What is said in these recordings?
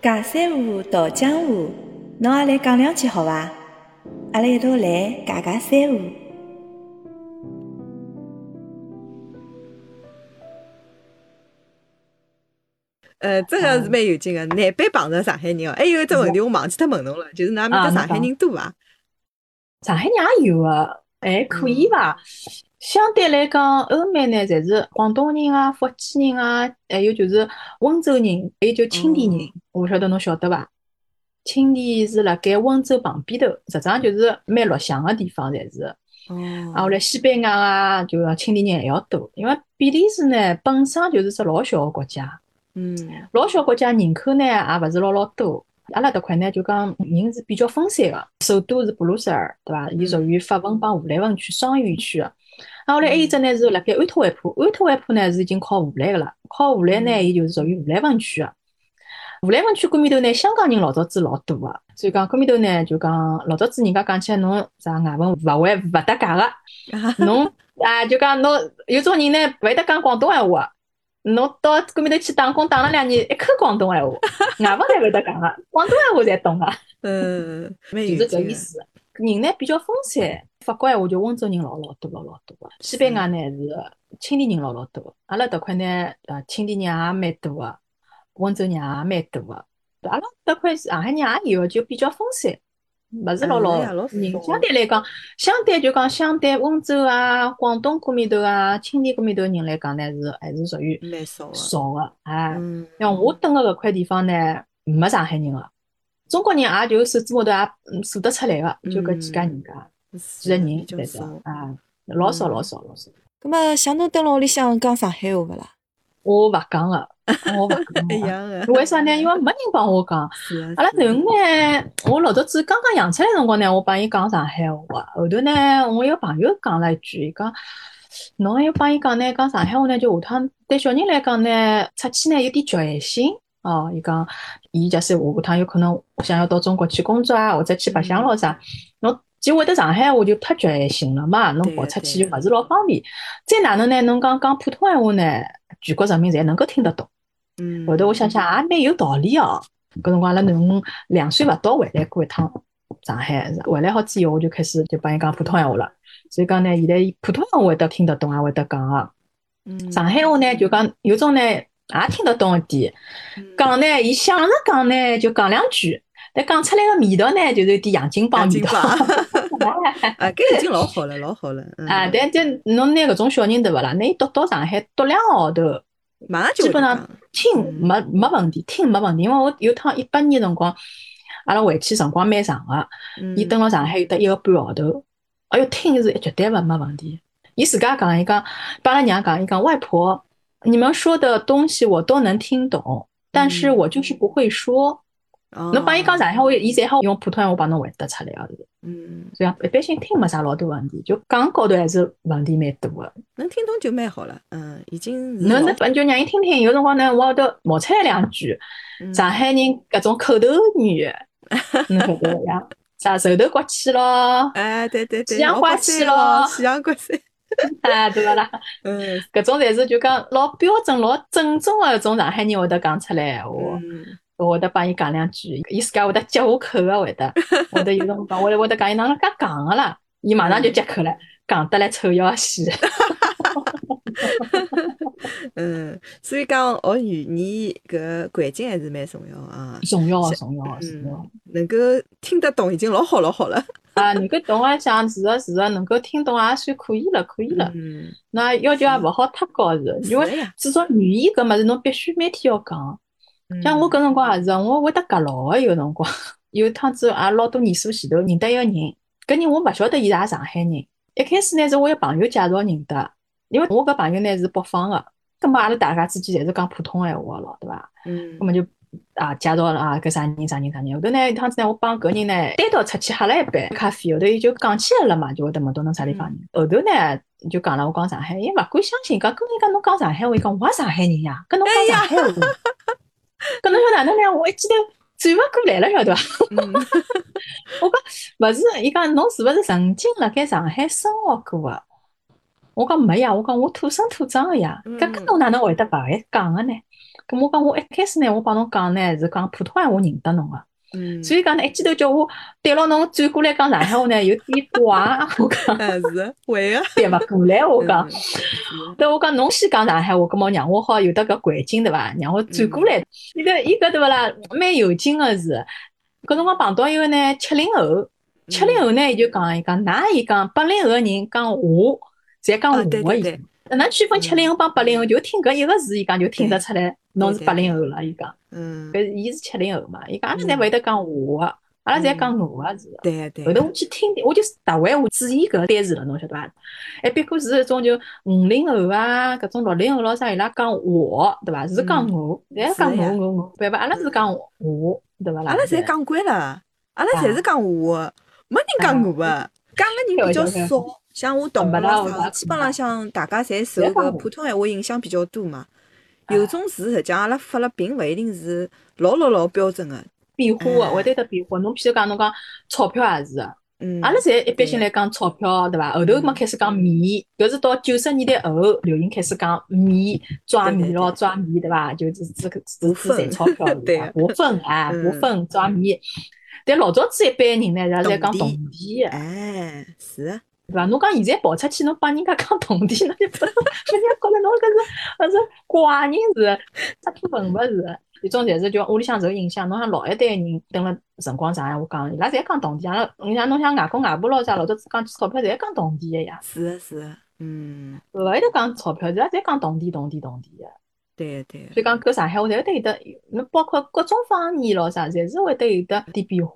假三胡，道江湖，侬也来讲两句好伐？阿拉一道来尬尬三胡。呃，这个是蛮有劲个，难般碰着上海人哦。还有一只问题，我忘记脱问侬了，就是㑚面搭上海人多伐？上海人也有个，还可以伐？相对来讲，欧美呢，侪是广东人啊、福建人啊，还有就是温州人，还有就青田人。我勿晓得侬晓得伐？青田是辣盖温州旁边头，实际上就是蛮落乡个地方，侪是。哦。啊，后来西班牙啊，就讲青田人还要多，因为比利时呢本身就是只老小个国家。嗯。老小国家人口呢也勿是老老多。阿拉迭块呢就讲人是比较分散个，首都是布鲁塞尔，对伐？伊属于法文帮荷兰文区双语区个。后来还有一只呢，是辣盖安托卫普。安托卫普呢是已经靠荷兰个了，靠荷兰呢，伊就是属于荷兰分区个。荷兰分区搿面头呢，香港人老早子老多个，所以讲搿面头呢，就讲老早子人家讲起来，侬啥外文勿会勿搭界个，侬啊就讲侬有种人呢勿会得讲广东闲话，侬到搿面头去打工打了两年，一口广东闲话，外文侪勿会得讲个，广东闲话侪懂个，嗯，就是搿意思。人呢比较分散。法国闲话就温州人老老多老老多。个，西班牙呢是青年人老老多，阿拉迭块呢呃青年人也蛮多个，温州人也蛮多个，阿拉搭块上海人也有，就比较分散，勿是老老人相对来讲，相对就讲相对温州啊、广东搿面头啊、青田搿面头人来讲呢是还是属于蛮少少个，哎，像我蹲个搿块地方呢没上海人个，中国人也就手指头也数得出来个，就搿几家人家。几个人在这啊，老少老少老少。咁么像侬蹲辣屋里向讲上海话勿啦？我勿讲个，我勿讲。一样个。为啥呢？因为没人帮我讲。阿拉囡呢，我老早子刚刚养出来辰光呢，我帮伊讲上海话。后头呢，我一个朋友讲了一句，伊讲侬要帮伊讲呢，讲上海话呢，就下趟对小人来讲呢，出去呢有点局限性。哦，伊讲，伊假使下趟有可能想要到中国去工作啊，或者去白相咯啥，侬。就会得上海话就太局限性了嘛，侬跑出去就勿是老方便。再哪能呢？侬讲讲普通闲话呢，全国人民侪能够听得懂。嗯。后头我想想也蛮有道理哦。搿辰光阿拉囡恩两岁勿到回来过一趟上海，回来好之后我就开始就帮伊讲普通闲话了。所以讲呢，现在普通闲话会得听得懂，也会得讲个。嗯。上海话呢，就讲有种呢也听得懂一点，讲呢伊想着讲呢就讲两句。但讲出来个味道呢，就是有点洋泾浜味道。啊，搿已经老好了，老好了。啊，但但侬拿搿种小人对勿啦？拿伊读到上海读两个号头，马上就基本上听没没问题，听没问题。因为我有趟一八年辰光，阿拉回去辰光蛮长个，伊蹲辣上海有得一个半号头。哎哟，听是绝对勿没问题。伊自家讲，伊讲，帮阿拉娘讲，伊讲外婆，你们说的东西我都能听懂，但是我就是不会说。侬帮伊讲上海话，伊侪好用普通话帮侬回答出来个。嗯，所以一般性听没啥老多问题，就讲高头还是问题蛮多个。能听懂就蛮好了。嗯，已经。侬那就让伊听听，有辰光呢，我头冒出来两句上海人搿种口头语，侬晓得呀？啥瘦头刮起咯？哎，对对对。西洋刮起咯？西洋刮起。啊，对勿啦？嗯，搿种侪是就讲老标准、老正宗个搿种上海人会得讲出来闲话。我会得帮伊讲两句，伊自家会得接我口个，会得，会得有辰光，我会得讲伊哪能介讲个啦，伊马上就接口了，讲得来臭要死。嗯，所以讲学语言搿环境还是蛮重要啊，重要啊，重要啊，重要。能够听得懂已经老好老好了。啊，能够懂啊，讲是个是个，能够听懂也算可以了，可以了。嗯。那要求也勿好太高是，因为至少语言搿物事侬必须每天要讲。像我搿辰光也是，我会得夹牢个有辰光，有一趟子也老多年数前头认得一个人，搿人我勿晓得伊是上海人。一开始呢是我一朋友介绍认得，因为我搿朋友呢是北方个，葛末阿拉大家之间侪是讲普通闲话咯，对伐？嗯。葛末就啊介绍了啊搿啥人啥人啥人，后头呢一趟子呢我帮搿人呢单独出去喝了一杯咖啡，后头伊就讲起来了嘛，就会得问到侬啥地方人。后头呢就讲了我讲上海，伊勿敢相信，讲跟伊讲侬讲上海话，伊讲我也上海人呀，跟侬讲上海话。搿侬晓得哪能呢？我一记头转勿过来了，晓得伐？我讲勿是，伊讲侬是勿是曾经辣盖上海生活过个？我讲没呀，我讲我土生土长个呀。搿搿侬哪能会得勿会讲个呢？咁我讲我一开始呢，我帮侬讲呢是讲普通话我认得侬个，嗯，所以讲呢一记头叫我对牢侬转过来讲上海话呢 有点怪，我讲。嗯是会个，对勿过来，我讲。嗯。是对，我讲侬先讲上海话，葛末让我好有得搿环境对伐？让我转过来，伊搿伊搿对勿啦？蛮有劲个是，搿辰光碰到一个呢七零后，七零后呢伊就讲伊讲，㑚伊讲八零后个人讲话，侪讲啊话个能区分七零后帮八零后？就听搿一个字，伊讲就听得出来侬是八零后了。伊讲，嗯，搿伊是七零后嘛？伊讲阿拉侪勿会得讲我个，阿拉侪讲我个字。对对后头我去听，我就特为我注意搿单词了，侬晓得伐？哎别过是一种就五零后啊，搿种六零后老啥，伊拉讲我，对伐？是讲我，侪讲我我我，对伐？阿拉是讲我，对伐啦？阿拉侪讲惯了，阿拉侪是讲我的，没人讲我的，讲个人比较少。像我同学基本浪向大家侪受搿普通闲话影响比较多嘛。有种字实际上阿拉发了，并勿一定是老老老标准个。变化个，哎会得得变化。侬譬如讲，侬讲钞票也是个，嗯，阿拉侪一般性来讲钞票，对伐？后头嘛开始讲米，搿是到九十年代后流行开始讲米，抓米咯，抓米，对伐？就是这个是是赚钞票，对伐？划分啊，嗯划分抓米。但老早子一般人呢，伊拉侪讲铜铜钿个。哎，是的，对伐？侬讲现在跑出去，侬帮人家讲铜钿，那就不，人家觉着侬搿是搿是怪人是，出土文物是。一种侪是叫屋里向受影响，侬像老一代人等了辰光长，闲话讲，伊拉侪讲铜钿，阿拉你像侬像外公外婆老啥，老早子讲钞票侪讲铜钿个呀，是的，是的，嗯，勿会得讲钞票，伊拉侪讲铜钿铜钿铜钿个。对对所以讲搿上海话侪会得有得，侬包括各种方言咯啥，侪是会得有得点变化。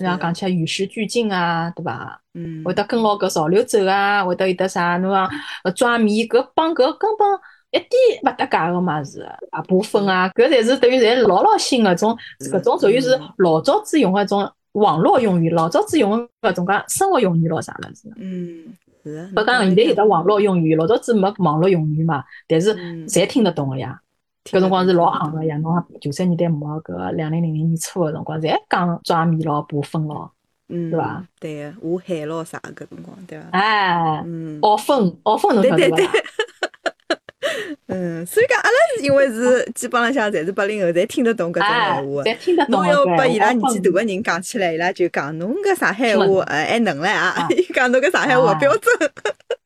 然后讲起来与时俱进啊，对伐？嗯，会得跟牢搿潮流走啊，会得有得啥？侬讲呃抓迷搿帮搿根本一点勿搭界个嘛是啊，部分啊，搿侪是等于侪老老新个种，搿种属于是老早子用个种网络用语，老早子用个搿种介生活用语咯啥物事。嗯，是的。不讲现在有得网络用语，老早子没网络用语嘛，但是嗯侪听得懂个呀。搿辰光是老行个呀，侬讲九十年代末搿两零零零年初个辰光，侪讲抓米咯、部分咯，嗯，对伐？对个，下海咯啥搿辰光，对伐？哎，嗯，学分学分侬晓得伐？对 对嗯，所以讲阿拉是因为是 基本浪向侪是八零后，侪听得懂搿种哎，闲话。侪听得懂侬要搿拨伊拉年纪大个人讲起来，伊拉就讲侬搿上海话呃还能唻啊讲侬搿上海话啊标准，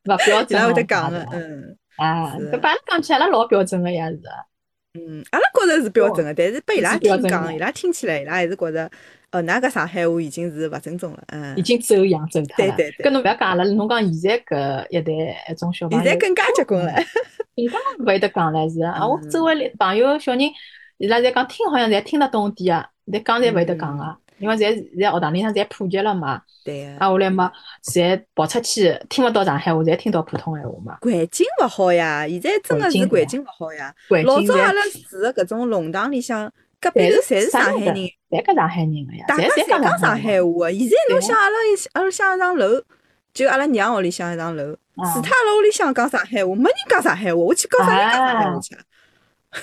勿标准伊拉会得讲个嗯哎，是搿把阿拉讲起来，阿拉老标准个呀是。嗯，阿拉觉着是标准个，但是被伊拉听讲，伊拉听起来，伊拉还是觉着，呃，㑚搿上海话已经是勿正宗了，嗯。已，经走样走脱了。对对对。搿侬勿要讲了，侬讲现在搿一代一种小朋友，现在更加结棍了，更加勿会得讲了是啊。嗯。我周围朋友小人，伊拉侪讲听好像侪听得懂点啊，但讲侪勿会得讲个，因为侪现在学堂里向侪普及了嘛。对个。啊，后来嘛，侪跑出去听勿到上海话，侪听到普通闲话嘛。环境勿好呀，现在真个是环境勿好呀。老早阿拉住的搿种弄堂里向，隔壁头侪是上海人，侪搿上海人个呀，大家侪讲上上海话个。现在侬想阿拉一阿拉想一幢楼，就阿拉娘屋里向一幢楼，啊其他楼屋里向讲上海话，没人讲上海话，我去教啥人讲上海话去啊？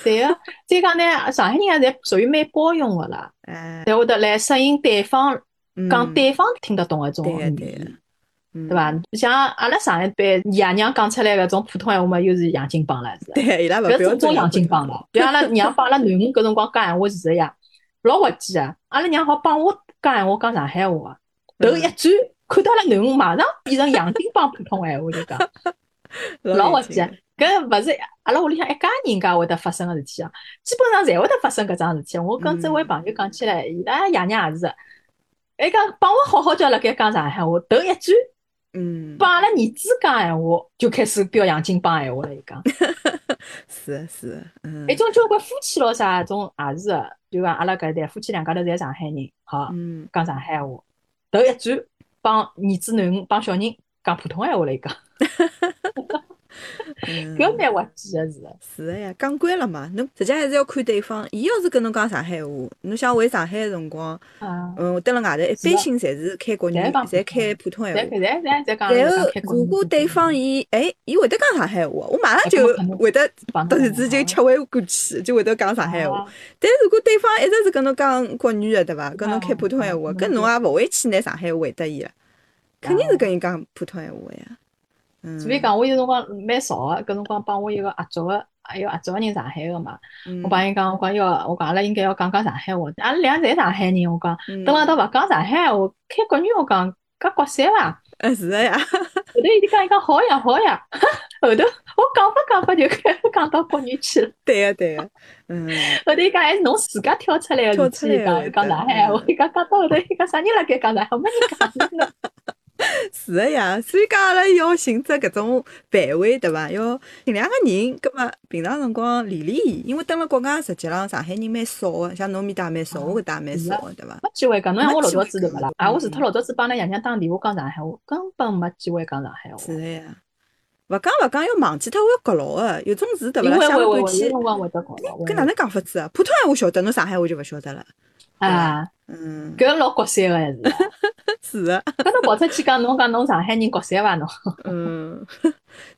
对个。再讲呢，上海人也侪属于蛮包容个啦，哎，侪会得来适应对方嗯讲对方听得懂个种语对个对个言，，嗯对伐？像阿拉上一辈爷娘讲出来搿种普通闲话嘛，又是洋泾浜了，是吧。对，伊拉勿搿标准是种洋泾浜了。比如阿拉娘帮阿拉囡恩搿辰光讲闲话是个呀，老滑稽个。阿拉娘好帮我讲闲话讲上海话个，头一转看到阿拉囡恩马上变成洋泾浜普通闲话就讲。老滑稽啊！搿勿是阿拉屋里向一家人家会得发生个事体啊，基本上侪会得发生搿桩事体。我跟这位朋友讲起来，伊拉爷娘也是，伊讲帮我好好叫辣盖讲上海话，头一转嗯，帮阿拉儿子讲闲话，就开始飙洋泾浜闲话了。伊讲，是的是的，嗯一种交关夫妻咯啥种也是个，就讲阿拉搿一代夫妻两家头侪上海人，好嗯，讲上海话，头一转帮儿子囡恩帮小人讲普通闲话了。伊讲，嗯搿蛮滑稽个是个。是的呀，讲惯了嘛，侬实际还是要看对方。伊要是跟侬讲上海话，侬想回上海个辰光，啊，嗯，蹲辣外头，一般性侪是开国语，侪开普通闲话。然后如果对方伊，哎，伊会得讲上海话，我马上就哎会得帮突然之间切回过去，就会得讲上海话。啊但如果对方一直是跟侬讲国语个，对伐？跟侬开啊普通闲话，嗯搿侬也勿会去拿上海话回答伊了，肯定是跟伊讲普通闲话呀。嗯，所以讲，我有辰光蛮少个，搿辰光帮我一个合作个还有合作个人上海个嘛。嗯我帮伊讲，我讲要，我讲阿拉应该要讲讲上海话。阿拉俩侪上海人，我讲，嗯等下到勿讲上海话，开国语我讲，搿国三伐？呃是的呀，后头伊就讲伊讲好呀好呀，后头我讲法讲法就开始讲到国语去了。对 个对个，嗯，后头伊讲还是侬自家跳出来跳个事体，伊出来讲伊讲上海话，伊讲讲到后头，伊讲啥人辣盖讲上海话，没人讲了。是的呀，所以讲阿拉要寻只搿种范围，对伐？要尽量个人，葛末平常辰光练练伊，因为蹲辣国外，实际浪上海人蛮少个，像侬面搭也蛮少，我搿搭也蛮少个，对伐？没机会讲，侬像我老早子对勿啦？啊，我除嗯脱老早子帮㑚爷娘打电话讲上海话，根本没机会讲上海话。是的呀，勿讲勿讲，要忘记脱会觉牢个，有种事对勿啦？搿哪能讲法子啊？普通闲话晓得，侬上海话就勿晓得了。啊？嗯，搿老国三个还是。是的，搿侬跑出去讲，侬讲侬上海人国三伐侬？嗯。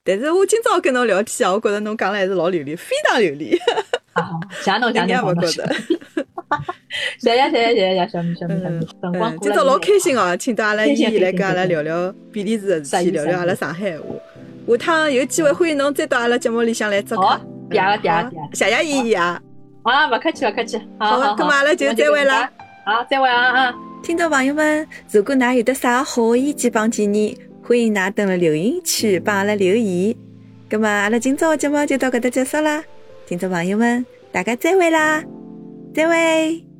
但是我今朝跟侬聊天啊，我觉着侬讲了还是老流利，非常流利，啊，谢侬谢侬，勿觉得。谢谢谢谢谢谢小米小米小米，辰光嗯，今朝老开心哦，请到阿拉依依来跟阿拉聊聊比利时的事体，聊聊阿拉上海话。下趟有机会欢迎侬再到阿拉节目里向来做个好个谢谢依依啊。啊，勿客气勿客气，好好的好咁嘛阿拉就再会啦。好，再会啊啊！听众朋友们，如果㑚有得啥好的意见帮建议，欢迎㑚登了留言区帮阿拉留言。咁么，阿拉今朝的节目就到搿搭结束啦。听众朋友们，大家再会啦，再会。